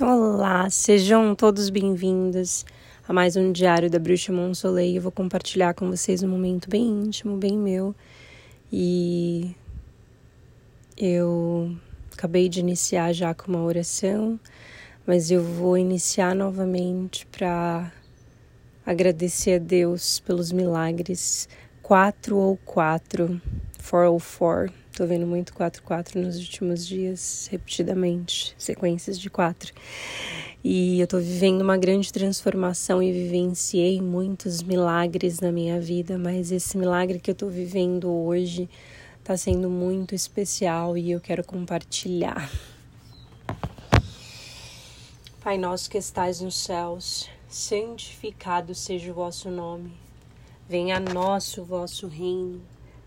Olá, sejam todos bem-vindos a mais um Diário da Bruxa Monsoleil. Eu vou compartilhar com vocês um momento bem íntimo, bem meu. E eu acabei de iniciar já com uma oração, mas eu vou iniciar novamente para agradecer a Deus pelos milagres. Quatro ou quatro, four ou four Tô vendo muito 4-4 nos últimos dias, repetidamente, sequências de 4. E eu tô vivendo uma grande transformação e vivenciei muitos milagres na minha vida, mas esse milagre que eu tô vivendo hoje tá sendo muito especial e eu quero compartilhar. Pai nosso que estais nos céus, santificado seja o vosso nome. Venha a nós o vosso reino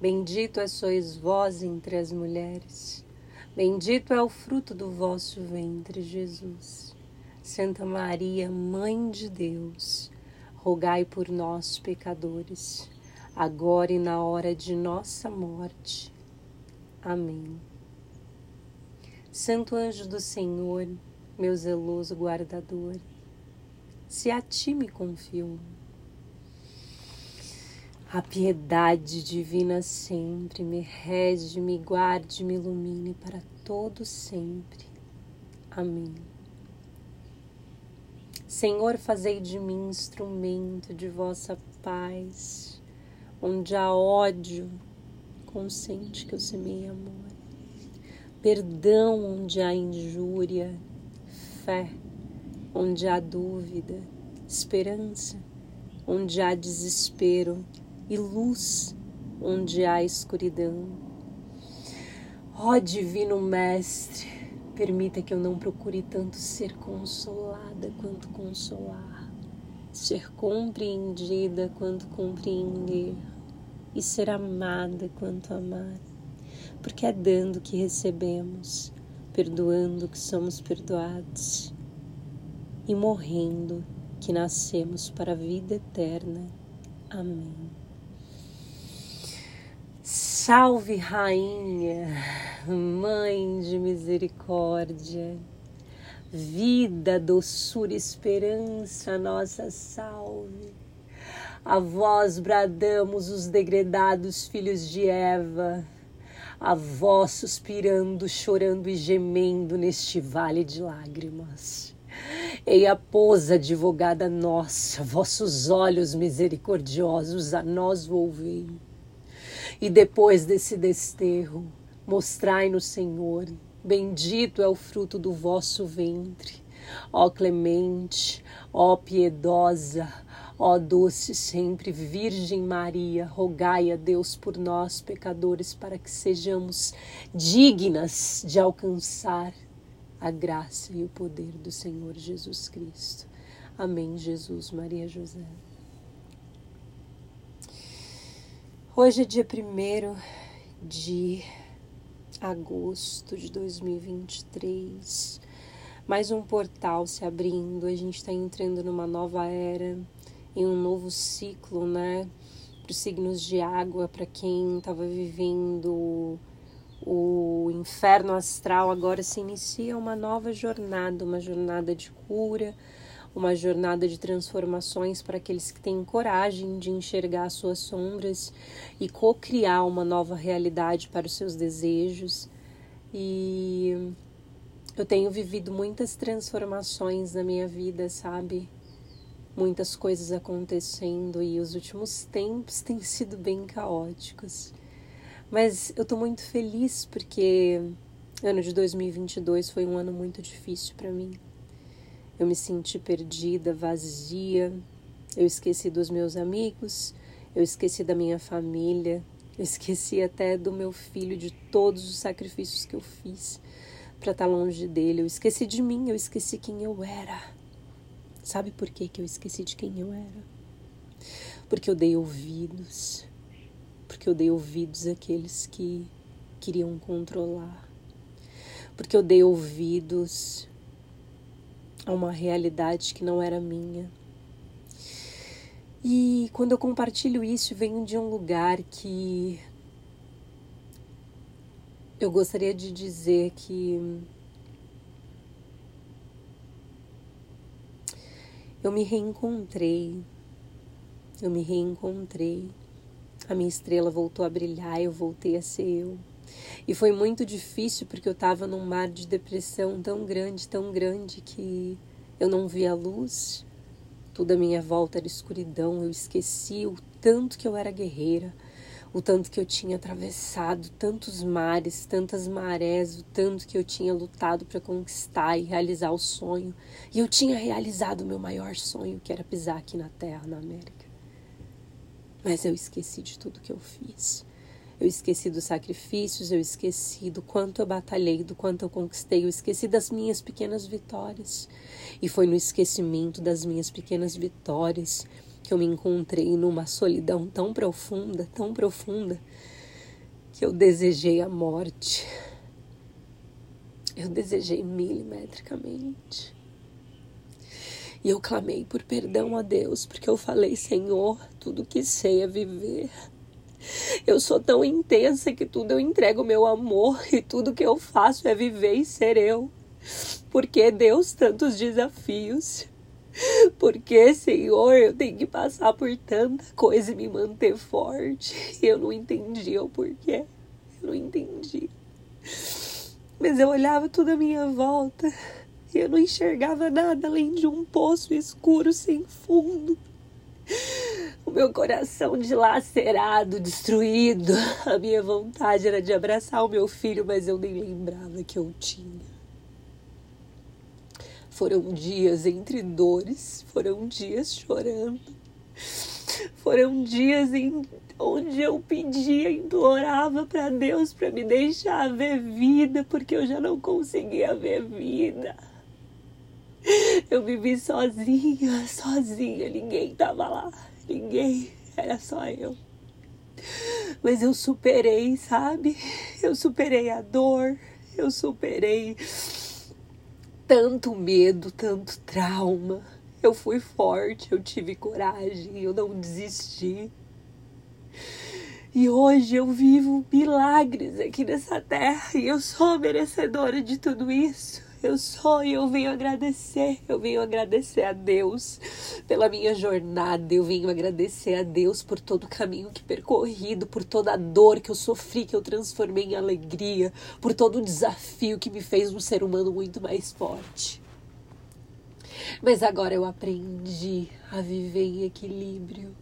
Bendito sois vós entre as mulheres, bendito é o fruto do vosso ventre, Jesus. Santa Maria, Mãe de Deus, rogai por nós, pecadores, agora e na hora de nossa morte. Amém. Santo anjo do Senhor, meu zeloso guardador, se a ti me confio, a piedade divina sempre me rege, me guarde, me ilumine para todo sempre. Amém. Senhor, fazei de mim instrumento de vossa paz, onde há ódio, consente que eu semeie amor. Perdão onde há injúria, fé onde há dúvida, esperança onde há desespero, e luz onde há escuridão. Ó Divino Mestre, permita que eu não procure tanto ser consolada quanto consolar, ser compreendida quanto compreender e ser amada quanto amar, porque é dando que recebemos, perdoando que somos perdoados e morrendo que nascemos para a vida eterna. Amém. Salve, Rainha, Mãe de Misericórdia, vida, doçura, esperança, nossa salve. A vós bradamos os degredados filhos de Eva, a vós suspirando, chorando e gemendo neste vale de lágrimas. Eia, pôs, advogada nossa, vossos olhos misericordiosos a nós volvei e depois desse desterro, mostrai-nos, Senhor, bendito é o fruto do vosso ventre. Ó clemente, ó piedosa, ó doce sempre Virgem Maria, rogai a Deus por nós, pecadores, para que sejamos dignas de alcançar a graça e o poder do Senhor Jesus Cristo. Amém, Jesus, Maria, José. Hoje é dia 1 de agosto de 2023. Mais um portal se abrindo, a gente está entrando numa nova era, em um novo ciclo, né? Para os signos de água, para quem estava vivendo o inferno astral, agora se inicia uma nova jornada, uma jornada de cura, uma jornada de transformações para aqueles que têm coragem de enxergar suas sombras e co-criar uma nova realidade para os seus desejos. E eu tenho vivido muitas transformações na minha vida, sabe? Muitas coisas acontecendo e os últimos tempos têm sido bem caóticos. Mas eu tô muito feliz porque ano de 2022 foi um ano muito difícil para mim eu me senti perdida, vazia. Eu esqueci dos meus amigos, eu esqueci da minha família, eu esqueci até do meu filho, de todos os sacrifícios que eu fiz para estar tá longe dele. Eu esqueci de mim, eu esqueci quem eu era. Sabe por que, que eu esqueci de quem eu era? Porque eu dei ouvidos. Porque eu dei ouvidos àqueles que queriam controlar. Porque eu dei ouvidos a uma realidade que não era minha. E quando eu compartilho isso, venho de um lugar que eu gostaria de dizer que eu me reencontrei, eu me reencontrei, a minha estrela voltou a brilhar, eu voltei a ser eu. E foi muito difícil porque eu estava num mar de depressão tão grande, tão grande que eu não via luz. Tudo à minha volta era escuridão. Eu esqueci o tanto que eu era guerreira, o tanto que eu tinha atravessado tantos mares, tantas marés, o tanto que eu tinha lutado para conquistar e realizar o sonho. E eu tinha realizado o meu maior sonho, que era pisar aqui na Terra, na América. Mas eu esqueci de tudo que eu fiz. Eu esqueci dos sacrifícios, eu esqueci do quanto eu batalhei, do quanto eu conquistei, eu esqueci das minhas pequenas vitórias. E foi no esquecimento das minhas pequenas vitórias que eu me encontrei numa solidão tão profunda, tão profunda, que eu desejei a morte. Eu desejei milimetricamente. E eu clamei por perdão a Deus, porque eu falei: Senhor, tudo que sei é viver. Eu sou tão intensa que tudo eu entrego meu amor e tudo que eu faço é viver e ser eu. Porque Deus tantos desafios? Porque, Senhor, eu tenho que passar por tanta coisa e me manter forte. Eu não entendia o porquê. Eu não entendi. Mas eu olhava tudo à minha volta e eu não enxergava nada além de um poço escuro sem fundo o meu coração dilacerado, destruído. A minha vontade era de abraçar o meu filho, mas eu nem lembrava que eu tinha. Foram dias entre dores, foram dias chorando, foram dias em onde eu pedia, implorava para Deus para me deixar ver vida, porque eu já não conseguia ver vida. Eu vivi sozinha, sozinha, ninguém tava lá ninguém, era só eu. Mas eu superei, sabe? Eu superei a dor, eu superei tanto medo, tanto trauma. Eu fui forte, eu tive coragem, eu não desisti. E hoje eu vivo milagres aqui nessa terra e eu sou merecedora de tudo isso. Eu sou e eu venho agradecer. Eu venho agradecer a Deus pela minha jornada. Eu venho agradecer a Deus por todo o caminho que percorrido, por toda a dor que eu sofri, que eu transformei em alegria, por todo o desafio que me fez um ser humano muito mais forte. Mas agora eu aprendi a viver em equilíbrio.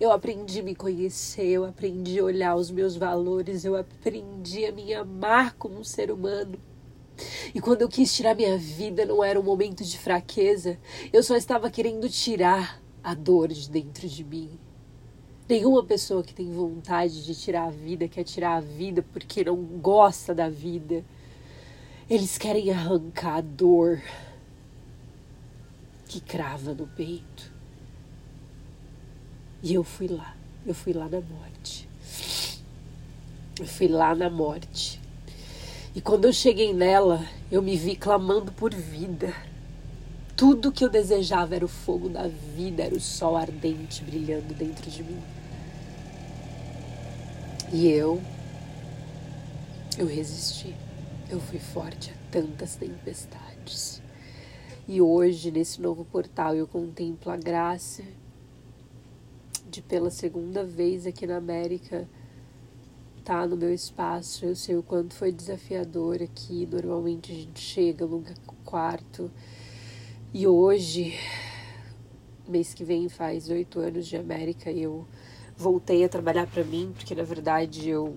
Eu aprendi a me conhecer, eu aprendi a olhar os meus valores, eu aprendi a me amar como um ser humano. E quando eu quis tirar minha vida, não era um momento de fraqueza, eu só estava querendo tirar a dor de dentro de mim. Nenhuma pessoa que tem vontade de tirar a vida quer tirar a vida porque não gosta da vida. Eles querem arrancar a dor que crava no peito. E eu fui lá, eu fui lá na morte. Eu fui lá na morte. E quando eu cheguei nela, eu me vi clamando por vida. Tudo que eu desejava era o fogo da vida, era o sol ardente brilhando dentro de mim. E eu, eu resisti. Eu fui forte a tantas tempestades. E hoje, nesse novo portal, eu contemplo a graça de, pela segunda vez aqui na América, tá no meu espaço, eu sei o quanto foi desafiador aqui. Normalmente a gente chega, aluga quarto. E hoje, mês que vem faz oito anos de América, eu voltei a trabalhar para mim, porque na verdade eu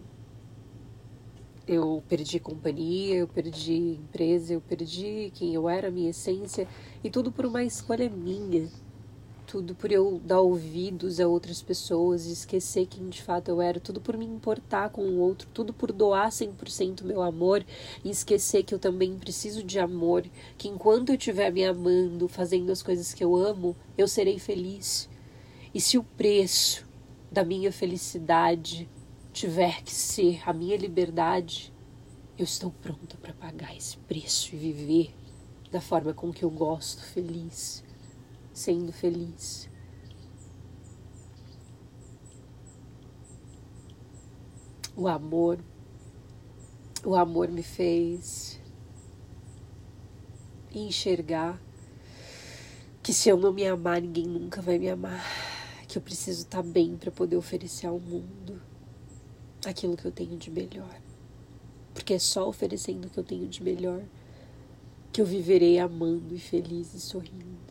eu perdi companhia, eu perdi empresa, eu perdi quem eu era, minha essência, e tudo por uma escolha minha. Tudo por eu dar ouvidos a outras pessoas, esquecer quem de fato eu era, tudo por me importar com o outro, tudo por doar 100% meu amor e esquecer que eu também preciso de amor, que enquanto eu estiver me amando, fazendo as coisas que eu amo, eu serei feliz. E se o preço da minha felicidade tiver que ser a minha liberdade, eu estou pronta para pagar esse preço e viver da forma com que eu gosto, feliz sendo feliz. O amor, o amor me fez enxergar que se eu não me amar, ninguém nunca vai me amar. Que eu preciso estar bem para poder oferecer ao mundo aquilo que eu tenho de melhor. Porque é só oferecendo o que eu tenho de melhor que eu viverei amando e feliz e sorrindo.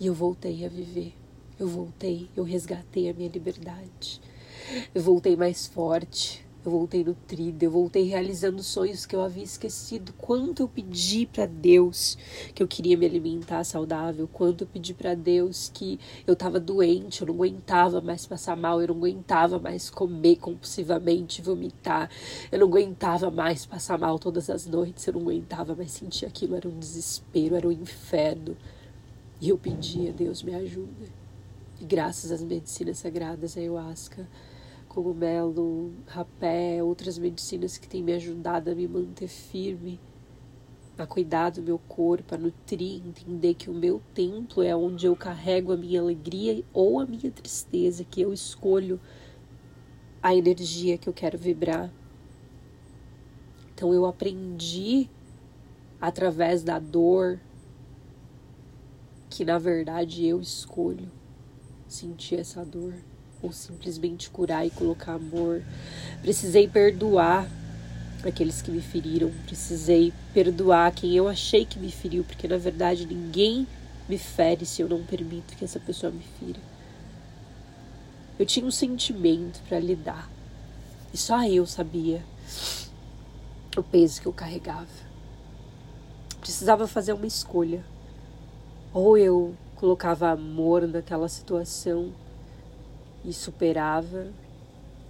E eu voltei a viver. Eu voltei, eu resgatei a minha liberdade. Eu voltei mais forte, eu voltei nutrida, eu voltei realizando sonhos que eu havia esquecido. Quanto eu pedi para Deus que eu queria me alimentar saudável, quanto eu pedi para Deus que eu estava doente, eu não aguentava mais passar mal, eu não aguentava mais comer compulsivamente, vomitar, eu não aguentava mais passar mal todas as noites, eu não aguentava mais sentir aquilo, era um desespero, era um inferno. E eu pedi a Deus me ajuda. E graças às medicinas sagradas, a ayahuasca, cogumelo, rapé, outras medicinas que têm me ajudado a me manter firme, a cuidar do meu corpo, a nutrir, entender que o meu templo é onde eu carrego a minha alegria ou a minha tristeza, que eu escolho a energia que eu quero vibrar. Então eu aprendi através da dor, que na verdade eu escolho sentir essa dor ou simplesmente curar e colocar amor. Precisei perdoar aqueles que me feriram, precisei perdoar quem eu achei que me feriu, porque na verdade ninguém me fere se eu não permito que essa pessoa me fira. Eu tinha um sentimento para lidar e só eu sabia o peso que eu carregava. Precisava fazer uma escolha ou eu colocava amor naquela situação e superava,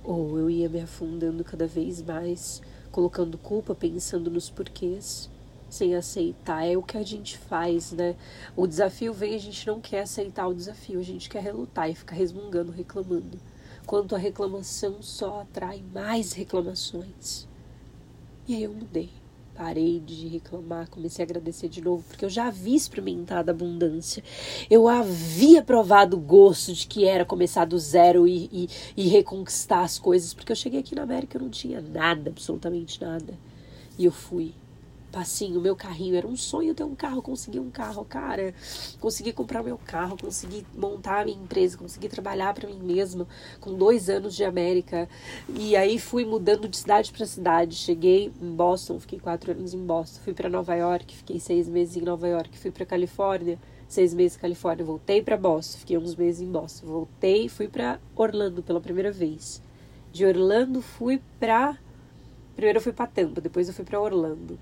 ou eu ia me afundando cada vez mais, colocando culpa, pensando nos porquês, sem aceitar. É o que a gente faz, né? O desafio vem, a gente não quer aceitar o desafio, a gente quer relutar e ficar resmungando, reclamando. Quanto a reclamação só atrai mais reclamações. E aí eu mudei parei de reclamar, comecei a agradecer de novo, porque eu já havia experimentado a abundância. Eu havia provado o gosto de que era começar do zero e, e, e reconquistar as coisas, porque eu cheguei aqui na América e não tinha nada, absolutamente nada. E eu fui passinho, meu carrinho. Era um sonho ter um carro, conseguir um carro, cara. Consegui comprar meu carro, consegui montar a minha empresa, consegui trabalhar para mim mesma com dois anos de América. E aí fui mudando de cidade para cidade. Cheguei em Boston, fiquei quatro anos em Boston. Fui para Nova York, fiquei seis meses em Nova York. Fui para Califórnia, seis meses em Califórnia. Voltei para Boston, fiquei uns meses em Boston. Voltei, fui para Orlando pela primeira vez. De Orlando fui para Primeiro eu fui para Tampa, depois eu fui para Orlando.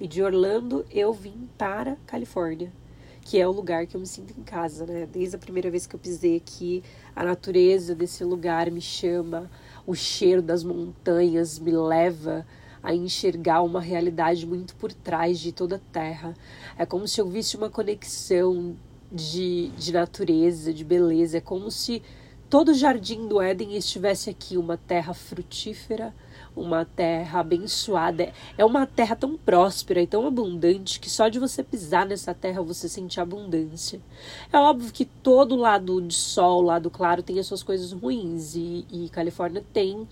E de Orlando eu vim para Califórnia, que é o lugar que eu me sinto em casa, né? Desde a primeira vez que eu pisei aqui, a natureza desse lugar me chama, o cheiro das montanhas me leva a enxergar uma realidade muito por trás de toda a terra. É como se eu visse uma conexão de, de natureza, de beleza. É como se todo o jardim do Éden estivesse aqui, uma terra frutífera uma terra abençoada. É uma terra tão próspera e tão abundante que só de você pisar nessa terra você sente abundância. É óbvio que todo lado de sol, lado claro, tem as suas coisas ruins e, e Califórnia tem.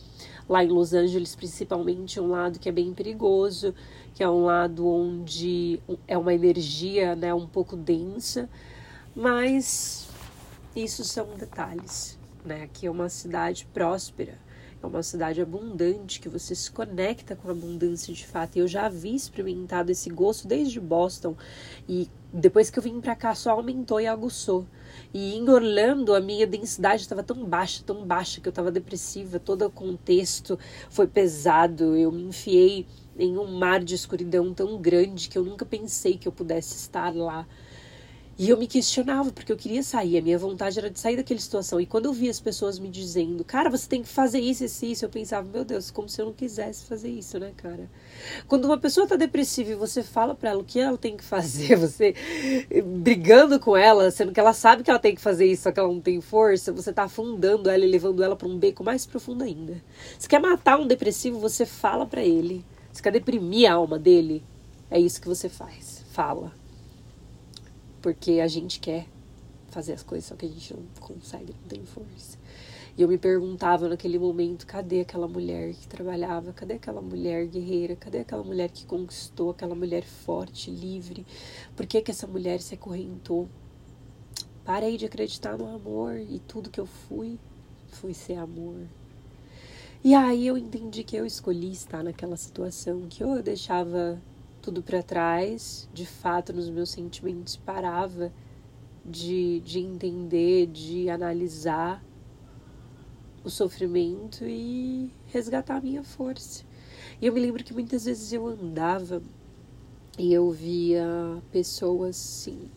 Lá em Los Angeles, principalmente, um lado que é bem perigoso, que é um lado onde é uma energia né, um pouco densa, mas isso são detalhes. Né? Aqui é uma cidade próspera é uma cidade abundante, que você se conecta com a abundância de fato. E eu já havia experimentado esse gosto desde Boston e depois que eu vim para cá só aumentou e aguçou. E em Orlando a minha densidade estava tão baixa, tão baixa que eu estava depressiva, todo o contexto foi pesado, eu me enfiei em um mar de escuridão tão grande que eu nunca pensei que eu pudesse estar lá. E eu me questionava, porque eu queria sair, a minha vontade era de sair daquela situação. E quando eu via as pessoas me dizendo, cara, você tem que fazer isso, isso, isso, eu pensava, meu Deus, como se eu não quisesse fazer isso, né, cara? Quando uma pessoa tá depressiva e você fala para ela o que ela tem que fazer, você brigando com ela, sendo que ela sabe que ela tem que fazer isso, só que ela não tem força, você tá afundando ela e levando ela para um beco mais profundo ainda. Você quer matar um depressivo, você fala para ele. Você quer deprimir a alma dele, é isso que você faz. Fala porque a gente quer fazer as coisas, só que a gente não consegue, não tem força. E eu me perguntava naquele momento, cadê aquela mulher que trabalhava? Cadê aquela mulher guerreira? Cadê aquela mulher que conquistou, aquela mulher forte, livre? Por que que essa mulher se acorrentou? Parei de acreditar no amor e tudo que eu fui foi ser amor. E aí eu entendi que eu escolhi estar naquela situação, que ou eu deixava tudo para trás, de fato, nos meus sentimentos, parava de, de entender, de analisar o sofrimento e resgatar a minha força. E eu me lembro que muitas vezes eu andava e eu via pessoas, sim,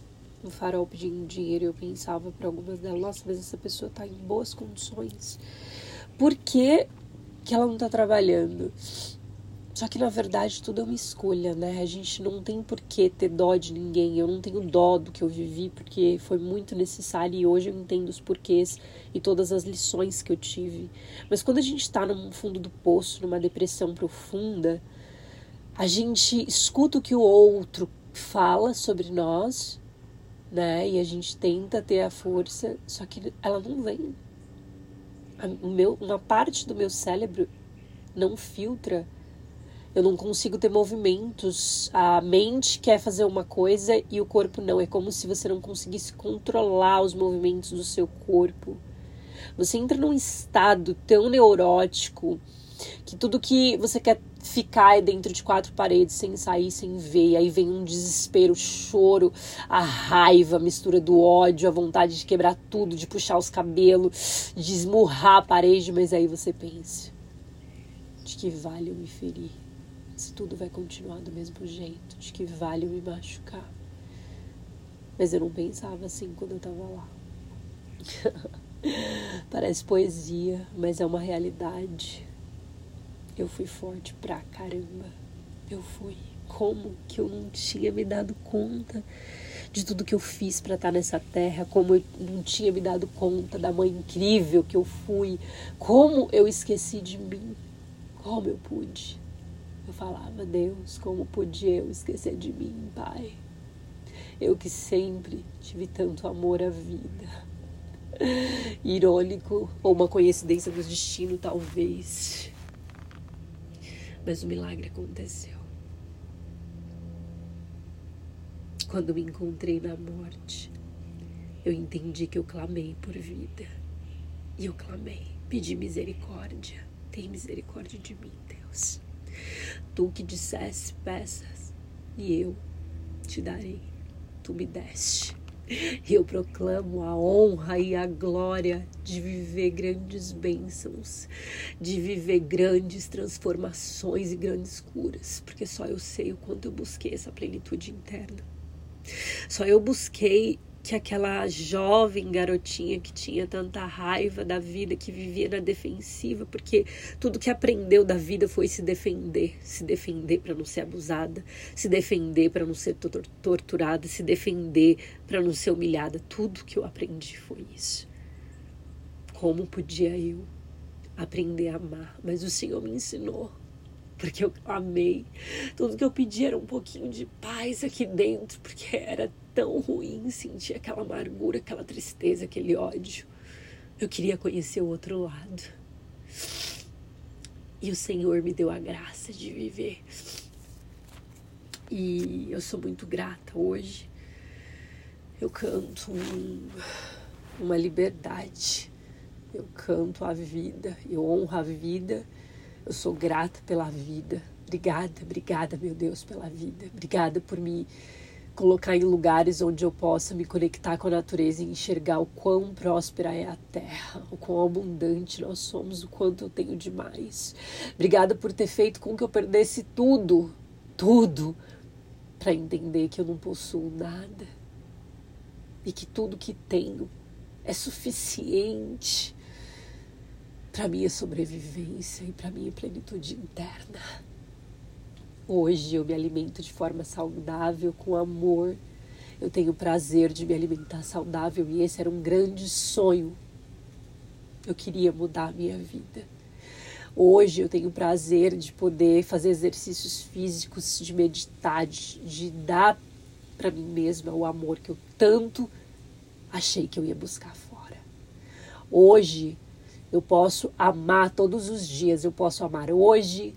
no farol pedindo dinheiro. Eu pensava para algumas delas, nossa, mas essa pessoa está em boas condições. Por que, que ela não está trabalhando? Só que na verdade tudo é uma escolha, né? A gente não tem por que ter dó de ninguém. Eu não tenho dó do que eu vivi porque foi muito necessário e hoje eu entendo os porquês e todas as lições que eu tive. Mas quando a gente está no fundo do poço, numa depressão profunda, a gente escuta o que o outro fala sobre nós, né? E a gente tenta ter a força, só que ela não vem. O meu, uma parte do meu cérebro não filtra eu não consigo ter movimentos. A mente quer fazer uma coisa e o corpo não. É como se você não conseguisse controlar os movimentos do seu corpo. Você entra num estado tão neurótico que tudo que você quer ficar é dentro de quatro paredes, sem sair, sem ver. Aí vem um desespero, choro, a raiva, a mistura do ódio, a vontade de quebrar tudo, de puxar os cabelos, de esmurrar a parede. Mas aí você pensa: de que vale eu me ferir? Se tudo vai continuar do mesmo jeito, de que vale me machucar. Mas eu não pensava assim quando eu tava lá. Parece poesia, mas é uma realidade. Eu fui forte pra caramba. Eu fui. Como que eu não tinha me dado conta de tudo que eu fiz para estar tá nessa terra? Como eu não tinha me dado conta da mãe incrível que eu fui? Como eu esqueci de mim? Como eu pude? Eu falava, Deus, como podia eu esquecer de mim, Pai? Eu que sempre tive tanto amor à vida. Irônico, ou uma coincidência do destino, talvez. Mas o milagre aconteceu. Quando me encontrei na morte, eu entendi que eu clamei por vida. E eu clamei, pedi misericórdia. Tem misericórdia de mim, Deus. Tu que dissesse, peças, e eu te darei. Tu me deste. E eu proclamo a honra e a glória de viver grandes bênçãos, de viver grandes transformações e grandes curas, porque só eu sei o quanto eu busquei essa plenitude interna. Só eu busquei que aquela jovem garotinha que tinha tanta raiva da vida, que vivia na defensiva, porque tudo que aprendeu da vida foi se defender, se defender para não ser abusada, se defender para não ser torturada, se defender para não ser humilhada. Tudo que eu aprendi foi isso. Como podia eu aprender a amar? Mas o Senhor me ensinou porque eu amei. Tudo que eu pedi era um pouquinho de paz aqui dentro, porque era tão ruim sentir aquela amargura, aquela tristeza, aquele ódio. Eu queria conhecer o outro lado. E o Senhor me deu a graça de viver. E eu sou muito grata hoje. Eu canto um, uma liberdade. Eu canto a vida, eu honro a vida eu sou grata pela vida. Obrigada, obrigada, meu Deus, pela vida. Obrigada por me colocar em lugares onde eu possa me conectar com a natureza e enxergar o quão próspera é a terra, o quão abundante nós somos, o quanto eu tenho demais. Obrigada por ter feito com que eu perdesse tudo, tudo, para entender que eu não possuo nada. e que tudo que tenho é suficiente para minha sobrevivência e para minha plenitude interna. Hoje eu me alimento de forma saudável, com amor. Eu tenho prazer de me alimentar saudável e esse era um grande sonho. Eu queria mudar a minha vida. Hoje eu tenho prazer de poder fazer exercícios físicos, de meditar, de, de dar para mim mesma o amor que eu tanto achei que eu ia buscar fora. Hoje eu posso amar todos os dias, eu posso amar hoje,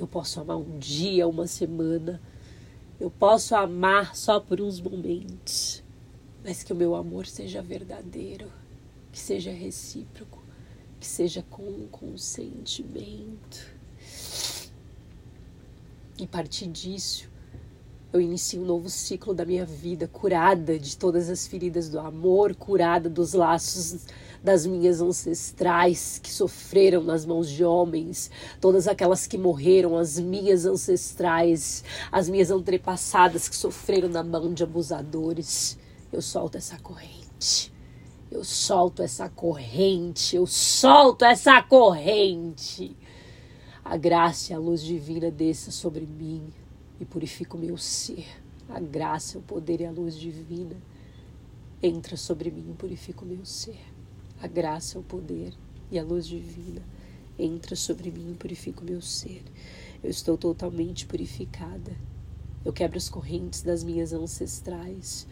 eu posso amar um dia, uma semana, eu posso amar só por uns momentos, mas que o meu amor seja verdadeiro, que seja recíproco, que seja com consentimento. E a partir disso, eu inicio um novo ciclo da minha vida, curada de todas as feridas do amor, curada dos laços das minhas ancestrais que sofreram nas mãos de homens, todas aquelas que morreram, as minhas ancestrais, as minhas antepassadas que sofreram na mão de abusadores. Eu solto essa corrente. Eu solto essa corrente. Eu solto essa corrente. A graça e a luz divina desça sobre mim e purifica o meu ser. A graça, o poder e a luz divina entra sobre mim e purifica o meu ser. A graça, o poder e a luz divina entra sobre mim e purifica o meu ser. Eu estou totalmente purificada. Eu quebro as correntes das minhas ancestrais.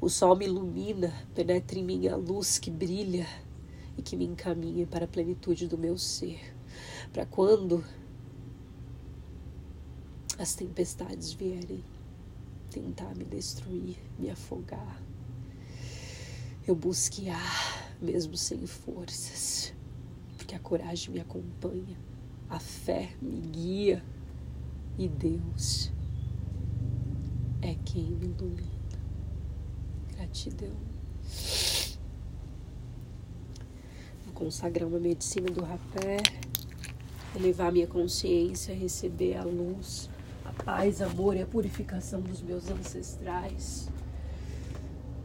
O sol me ilumina, penetra em mim a luz que brilha e que me encaminha para a plenitude do meu ser. Para quando as tempestades vierem tentar me destruir, me afogar, eu busque ar mesmo sem forças, porque a coragem me acompanha, a fé me guia e Deus é quem me ilumina. Gratidão. Vou consagrar uma medicina do rapé, elevar minha consciência, receber a luz, a paz, amor e a purificação dos meus ancestrais.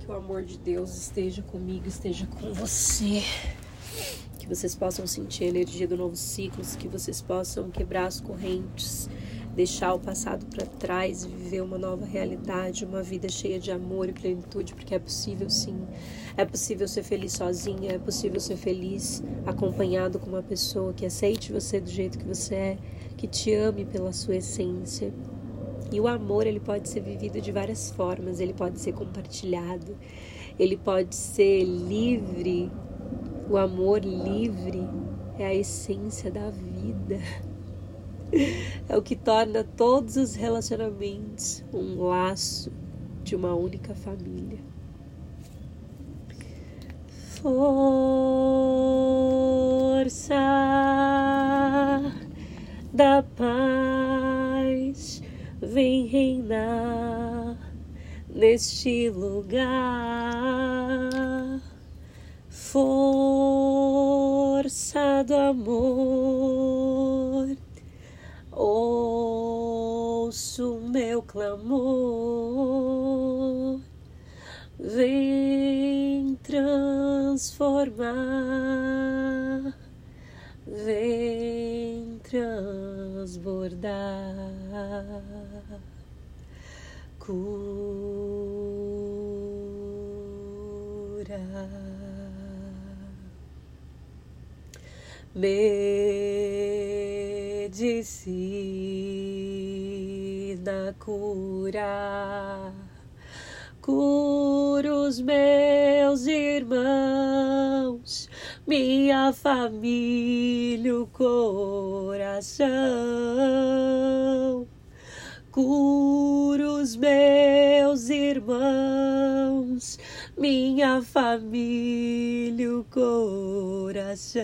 Que o amor de Deus esteja comigo, esteja com você. Que vocês possam sentir a energia do novo ciclo, que vocês possam quebrar as correntes, deixar o passado para trás e viver uma nova realidade, uma vida cheia de amor e plenitude, porque é possível sim. É possível ser feliz sozinha, é possível ser feliz acompanhado com uma pessoa que aceite você do jeito que você é, que te ame pela sua essência e o amor ele pode ser vivido de várias formas, ele pode ser compartilhado, ele pode ser livre. O amor livre é a essência da vida. É o que torna todos os relacionamentos um laço de uma única família. Força da paz vem reinar neste lugar. Força do amor, ouço meu clamor, vem transformar, vem transbordar cura. Medicina cura, cura os meus irmãos, minha família, o coração cura os meus irmãos, minha família, o coração.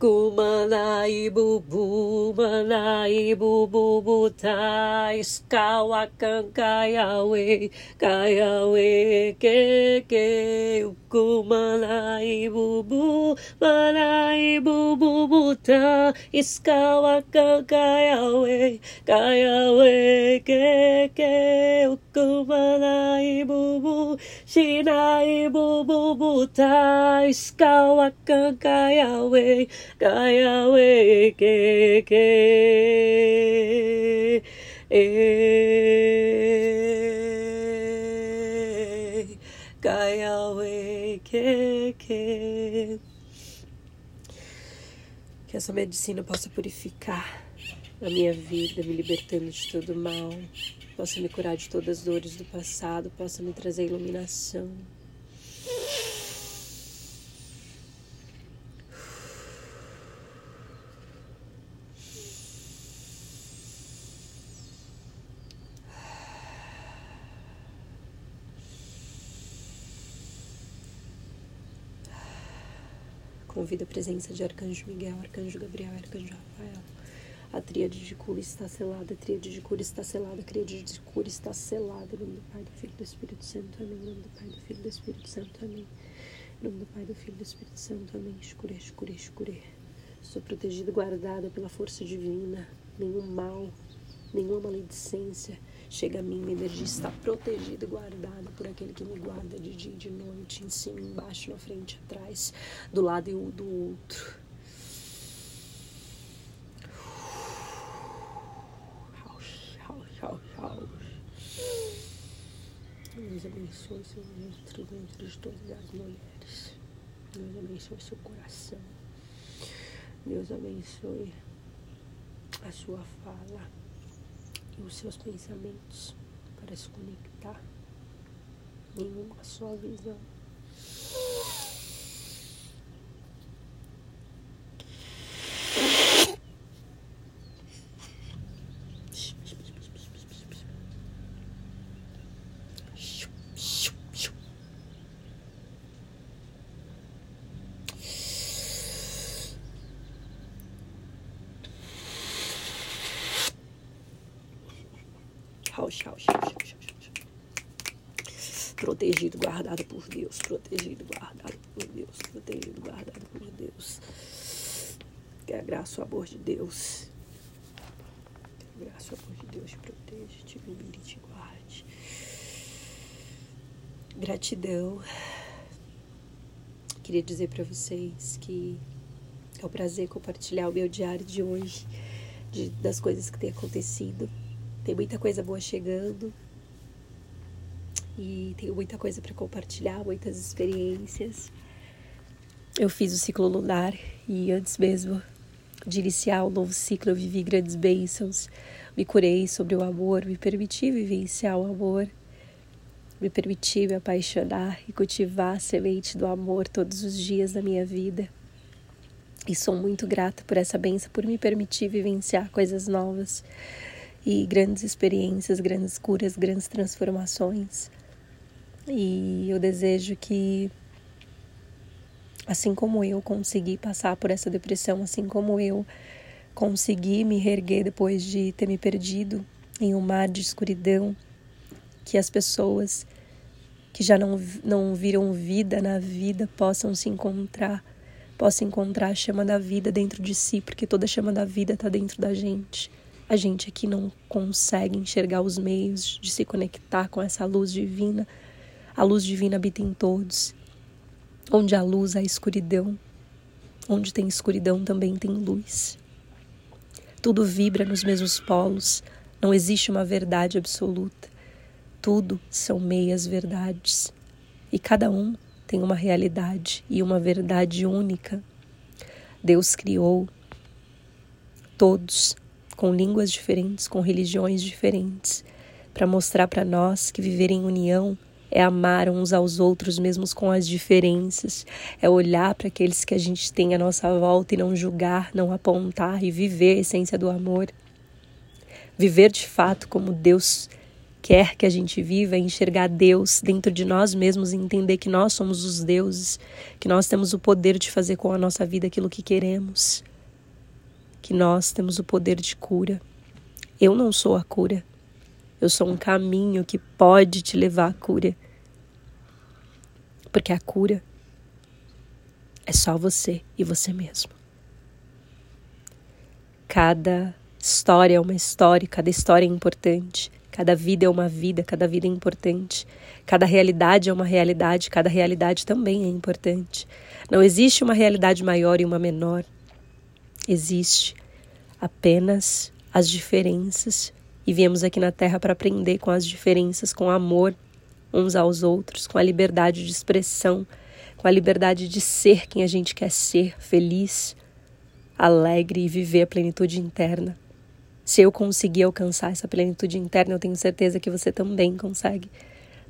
Kumalai bu bu malai bu bu bu tai skawakan kayawe kayawe ke ke uku manai bubu manai bubu buta iskawa ka kayawe kayawe ke ke uku manai bubu shinai bubu buta iskawa ka kayawe kayawe ke ke. Eh, que, que. Essa medicina possa purificar a minha vida, me libertando de todo mal, possa me curar de todas as dores do passado, possa me trazer iluminação. Convido a presença de Arcanjo Miguel, Arcanjo Gabriel, Arcanjo Rafael. A tríade de cura está selada, a tríade de cura está selada, a tríade de cura está selada. Em nome do Pai, do Filho e do Espírito Santo, amém. Em nome do Pai, do Filho e do Espírito Santo, amém. Em nome do Pai, do Filho e do Espírito Santo, amém. Escure, escure, escure. Sou protegida e guardada pela força divina. Nenhum mal, nenhuma maledicência chega a mim, minha energia está protegida e guardada por aquele que me guarda de dia e de noite, em cima, embaixo, na frente, atrás, do lado e do outro. Deus abençoe seu ventre, dentro de todas as mulheres. Deus abençoe seu coração. Deus abençoe a sua fala os seus pensamentos para se conectar em uma só visão. Protegido, guardado por Deus. Protegido, guardado por Deus. Protegido, guardado por Deus. Que a graça o amor de Deus. Que a graça o amor de Deus te proteja, te ilumine te guarde. Gratidão. Queria dizer para vocês que é um prazer compartilhar o meu diário de hoje, de, das coisas que têm acontecido tem muita coisa boa chegando. E tenho muita coisa para compartilhar, muitas experiências. Eu fiz o ciclo lunar e antes mesmo de iniciar o novo ciclo eu vivi grandes bênçãos. Me curei sobre o amor, me permiti vivenciar o amor, me permiti me apaixonar e cultivar a semente do amor todos os dias da minha vida. E sou muito grata por essa benção, por me permitir vivenciar coisas novas e grandes experiências, grandes curas, grandes transformações. E eu desejo que, assim como eu consegui passar por essa depressão, assim como eu consegui me reerguer depois de ter me perdido em um mar de escuridão, que as pessoas que já não, não viram vida na vida possam se encontrar, possam encontrar a chama da vida dentro de si, porque toda chama da vida está dentro da gente. A gente aqui não consegue enxergar os meios de se conectar com essa luz divina. A luz divina habita em todos. Onde há luz, há escuridão. Onde tem escuridão também tem luz. Tudo vibra nos mesmos polos. Não existe uma verdade absoluta. Tudo são meias verdades. E cada um tem uma realidade e uma verdade única. Deus criou todos com línguas diferentes, com religiões diferentes, para mostrar para nós que viver em união é amar uns aos outros, mesmo com as diferenças, é olhar para aqueles que a gente tem à nossa volta e não julgar, não apontar e viver a essência do amor. Viver de fato como Deus quer que a gente viva, é enxergar Deus dentro de nós mesmos e entender que nós somos os deuses, que nós temos o poder de fazer com a nossa vida aquilo que queremos que nós temos o poder de cura. Eu não sou a cura. Eu sou um caminho que pode te levar à cura. Porque a cura é só você e você mesmo. Cada história é uma história, cada história é importante, cada vida é uma vida, cada vida é importante, cada realidade é uma realidade, cada realidade também é importante. Não existe uma realidade maior e uma menor. Existe apenas as diferenças e viemos aqui na Terra para aprender com as diferenças, com amor uns aos outros, com a liberdade de expressão, com a liberdade de ser quem a gente quer ser, feliz, alegre e viver a plenitude interna. Se eu conseguir alcançar essa plenitude interna, eu tenho certeza que você também consegue.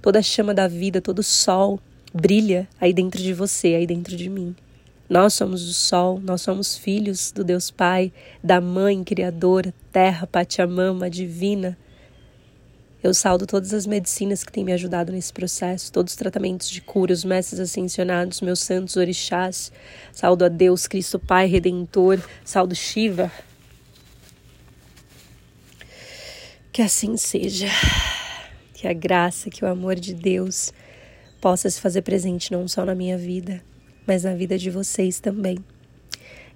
Toda a chama da vida, todo o sol brilha aí dentro de você, aí dentro de mim. Nós somos o sol, nós somos filhos do Deus Pai, da Mãe Criadora, Terra, Pachamama, Divina. Eu saldo todas as medicinas que têm me ajudado nesse processo, todos os tratamentos de cura, os mestres ascensionados, meus santos orixás. Saldo a Deus, Cristo Pai Redentor, saldo Shiva. Que assim seja. Que a graça, que o amor de Deus possa se fazer presente não só na minha vida, mas na vida de vocês também.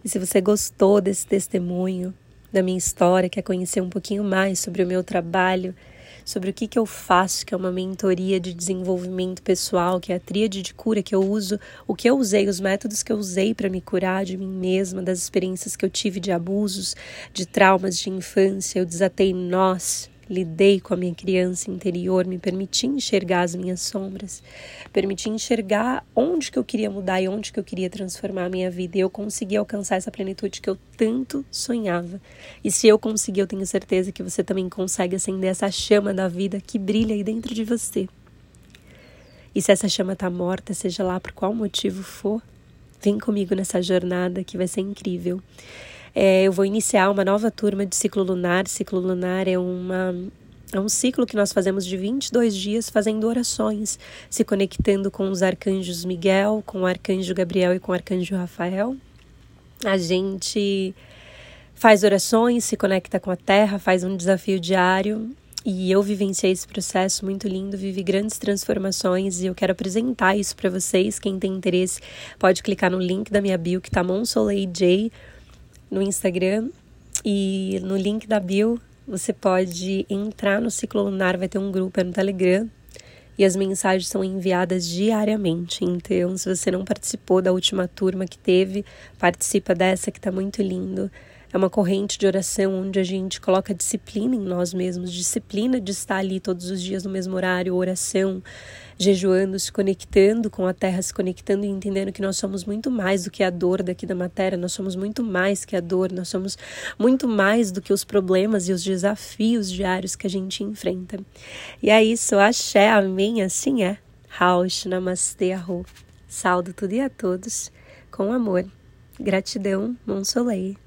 E se você gostou desse testemunho, da minha história, quer conhecer um pouquinho mais sobre o meu trabalho, sobre o que, que eu faço, que é uma mentoria de desenvolvimento pessoal, que é a tríade de cura que eu uso, o que eu usei, os métodos que eu usei para me curar de mim mesma, das experiências que eu tive de abusos, de traumas de infância, eu desatei nós, lidei com a minha criança interior, me permiti enxergar as minhas sombras, permiti enxergar onde que eu queria mudar e onde que eu queria transformar a minha vida. E eu consegui alcançar essa plenitude que eu tanto sonhava. E se eu conseguir, eu tenho certeza que você também consegue acender essa chama da vida que brilha aí dentro de você. E se essa chama está morta, seja lá por qual motivo for, vem comigo nessa jornada que vai ser incrível. É, eu vou iniciar uma nova turma de ciclo lunar. Ciclo lunar é uma é um ciclo que nós fazemos de 22 dias fazendo orações, se conectando com os arcanjos Miguel, com o arcanjo Gabriel e com o arcanjo Rafael. A gente faz orações, se conecta com a terra, faz um desafio diário. E eu vivenciei esse processo muito lindo, vivi grandes transformações e eu quero apresentar isso para vocês. Quem tem interesse pode clicar no link da minha bio que tá Monsoleil J no Instagram e no link da bio você pode entrar no ciclo lunar, vai ter um grupo é no Telegram e as mensagens são enviadas diariamente. Então, se você não participou da última turma que teve, participa dessa que está muito lindo. É uma corrente de oração onde a gente coloca disciplina em nós mesmos, disciplina de estar ali todos os dias no mesmo horário, oração, jejuando, se conectando com a terra, se conectando e entendendo que nós somos muito mais do que a dor daqui da matéria, nós somos muito mais que a dor, nós somos muito mais do que os problemas e os desafios diários que a gente enfrenta. E é isso, axé, amém, assim é. Raush, namastê, arro. Saldo tudo e a todos com amor. Gratidão, Monsoleil.